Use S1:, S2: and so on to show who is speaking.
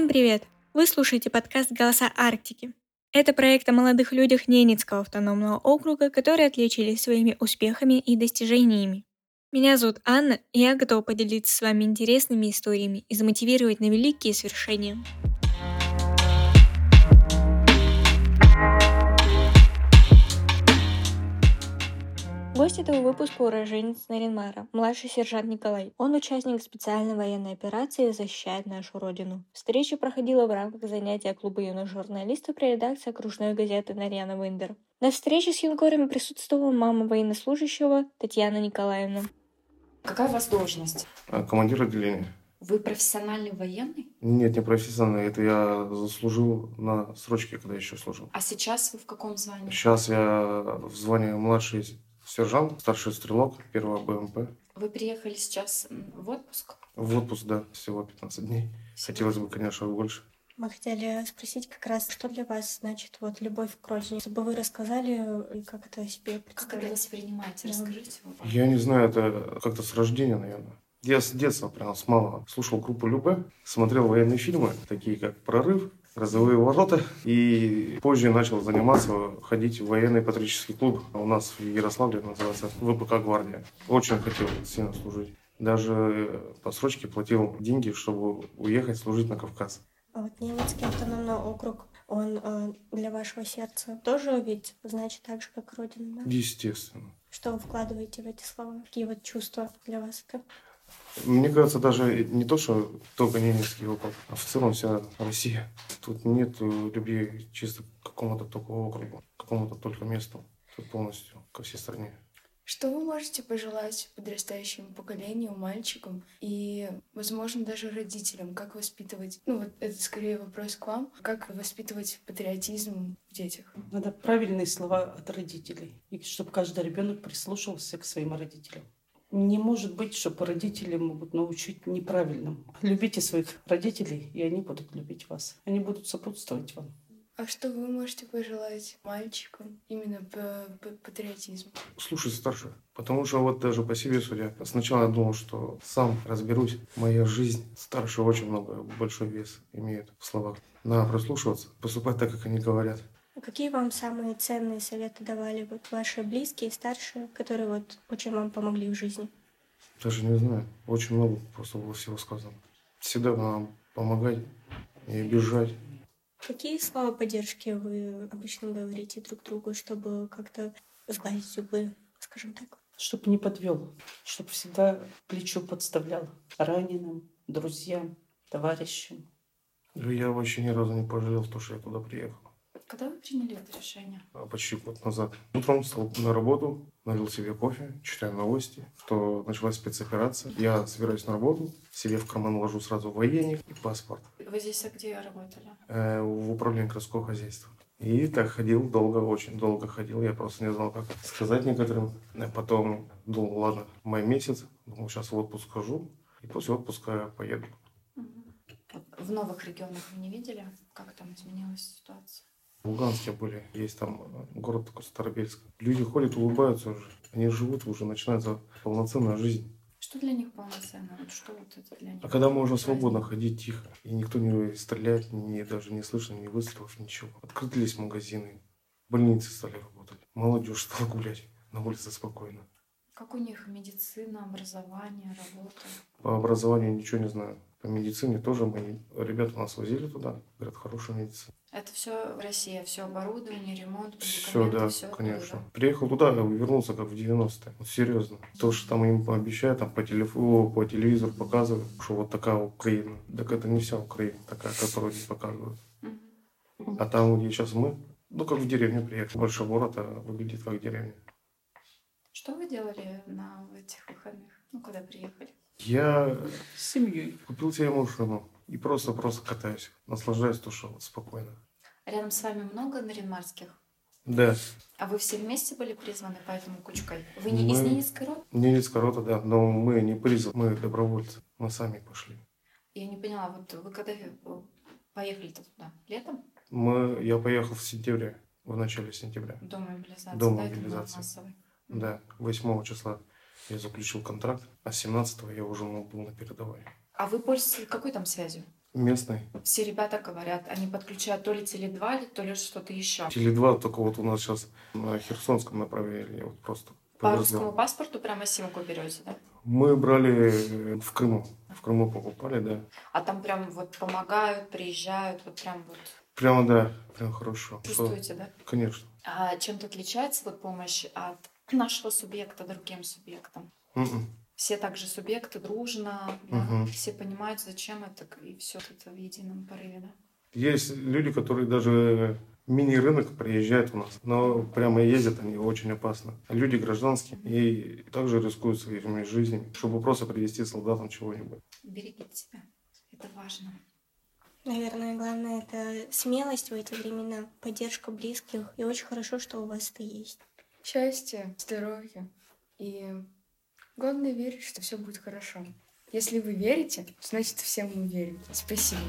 S1: Всем привет! Вы слушаете подкаст «Голоса Арктики». Это проект о молодых людях Ненецкого автономного округа, которые отличились своими успехами и достижениями. Меня зовут Анна, и я готова поделиться с вами интересными историями и замотивировать на великие свершения. Гость этого выпуска уроженец Наринмара, младший сержант Николай. Он участник специальной военной операции и защищает нашу родину. Встреча проходила в рамках занятия клуба юных журналистов при редакции окружной газеты Нарьяна Виндер. На встрече с юнкорами присутствовала мама военнослужащего Татьяна Николаевна.
S2: Какая у вас должность?
S3: А, Командир отделения.
S2: Вы профессиональный военный?
S3: Нет, не профессиональный. Это я заслужил на срочке, когда еще служил.
S2: А сейчас вы в каком звании?
S3: Сейчас я в звании младший сержант, старший стрелок первого БМП.
S2: Вы приехали сейчас в отпуск?
S3: В отпуск, да, всего 15 дней. Хотелось бы, конечно, больше.
S1: Мы хотели спросить как раз, что для вас значит вот любовь к родине, чтобы вы рассказали, и как это себе
S2: Как это воспринимаете?
S1: Да.
S2: Расскажите.
S3: Я не знаю, это как-то с рождения, наверное. Я с детства, прям с малого, слушал группу Любе, смотрел военные фильмы, такие как «Прорыв», «Грозовые ворота», и позже начал заниматься, ходить в военный патриотический клуб. У нас в Ярославле называется ВПК «Гвардия». Очень хотел сильно служить. Даже по срочке платил деньги, чтобы уехать служить на Кавказ.
S1: А вот Ненецкий автономный округ, он э, для вашего сердца тоже ведь значит так же, как родина, да?
S3: Естественно.
S1: Что вы вкладываете в эти слова? Какие вот чувства для вас это?
S3: Мне кажется, даже не то, что только Ненецкий округ, а в целом вся Россия. Тут нет любви чисто к какому-то только округу, к какому-то только месту. Тут полностью ко всей стране.
S4: Что вы можете пожелать подрастающему поколению, мальчикам и, возможно, даже родителям? Как воспитывать, ну вот это скорее вопрос к вам, как воспитывать патриотизм в детях?
S5: Надо правильные слова от родителей. И чтобы каждый ребенок прислушивался к своим родителям. Не может быть, чтобы родители могут научить неправильным. Любите своих родителей, и они будут любить вас. Они будут сопутствовать вам.
S4: А что вы можете пожелать мальчикам именно по, по патриотизму?
S3: Слушать старших. Потому что вот даже по себе судя, сначала я думал, что сам разберусь. Моя жизнь старше очень много, большой вес имеет в словах. Надо прослушиваться, поступать так, как они говорят.
S1: А Какие вам самые ценные советы давали вот ваши близкие, старшие, которые вот очень вам помогли в жизни?
S3: Даже не знаю. Очень много просто было всего сказано. Всегда надо помогать и бежать.
S1: Какие слова поддержки вы обычно говорите друг другу, чтобы как-то сгладить углы, скажем так?
S5: Чтобы не подвел, чтобы всегда плечо подставлял раненым, друзьям, товарищам.
S3: Я вообще ни разу не пожалел, то, что я туда приехал.
S2: Когда вы приняли это решение?
S3: а, почти год назад. Утром встал на работу, налил себе кофе, читаю новости, что началась спецоперация. Я собираюсь на работу, себе в карман ложу сразу военник и паспорт
S2: Вы здесь а где работали?
S3: э, в управлении городского хозяйства. И так ходил долго, очень долго ходил. Я просто не знал, как сказать некоторым. А потом думал, ладно, май месяц, думал, сейчас в отпуск хожу, и после отпуска поеду.
S2: Мгм. Вот В новых регионах вы не видели, как там изменилась ситуация?
S3: В Луганске были, есть там э, город такой Старобельск. Люди ходят, улыбаются уже. Они живут, уже начинается полноценная жизнь.
S2: Что для них полноценно? Вот что вот это для них?
S3: А когда можно
S2: праздник?
S3: свободно ходить тихо, и никто не стреляет, ни, даже не слышно ни выстрелов, ничего. Открылись магазины, больницы стали работать, молодежь стала гулять на улице спокойно.
S2: Как у них медицина, образование, работа?
S3: По образованию ничего не знаю. По медицине тоже мы, ребята нас возили туда, говорят, хорошая медицина.
S2: Это все Россия, все оборудование, ремонт,
S3: Все, да,
S2: оттуда,
S3: конечно.
S2: да?
S3: Приехал туда, вернулся как в 90-е. Вот серьезно. То, что там им пообещают, там по телефону, по телевизору показывают, что вот такая Украина. Так это не вся Украина такая, которую не показывают. А там, где сейчас мы, ну, как в деревню приехали. Больше город, а выглядит как деревня.
S2: Что вы делали на этих выходных? Ну, когда приехали?
S3: Я
S5: С семьей.
S3: купил себе машину и просто-просто катаюсь. Наслаждаюсь то, что вот спокойно.
S2: Рядом с вами много наринмарских?
S3: Да,
S2: А вы все вместе были призваны, поэтому кучкой? Вы не из
S3: Мы-
S2: Ненецкой роты?
S3: Ненецкая рота, да, но мы не призваны, мы добровольцы. Мы сами пошли.
S2: Я не поняла, вот вы когда э, поехали-то туда? Летом?
S3: Мы, я поехал в сентябре, в начале сентября.
S2: До мобилизации,
S3: До
S2: да, это было
S3: мобилизации.
S2: массовой.
S3: Да, 8 числа я заключил контракт, а 17 я уже был на передовой.
S2: А вы пользуетесь какой там связью?
S3: местный.
S2: Все ребята говорят, они подключают то ли Теле2, то ли что-то еще.
S3: Теле2 только вот у нас сейчас на Херсонском направили, я вот просто
S2: По русскому паспорту прямо симку берете, да?
S3: Мы брали э, в Крыму. В Крыму покупали, да.
S2: А там прям вот помогают, приезжают, вот прям вот
S3: Прямо, да, прям хорошо.
S2: Чувствуете, да?
S3: Конечно.
S2: А чем-то отличается вот помощь от нашего субъекта другим субъектам?
S3: Мгм.
S2: Все также субъекты дружно, да?
S3: Мгм.
S2: все понимают, зачем это, и все это в едином порыве, да?
S3: Есть люди, которые даже мини-рынок приезжают у нас, но прямо ездят они очень опасно. Люди гражданские и также рискуют своими жизнями, чтобы просто привезти солдатам чего-нибудь.
S2: Берегите себя, это важно.
S1: Наверное, главное это смелость в эти времена, поддержка близких. И очень хорошо, что у вас это есть.
S4: Счастья, здоровья. И главное верить, что все будет хорошо. Если вы верите, значит всем мы верим. Спасибо.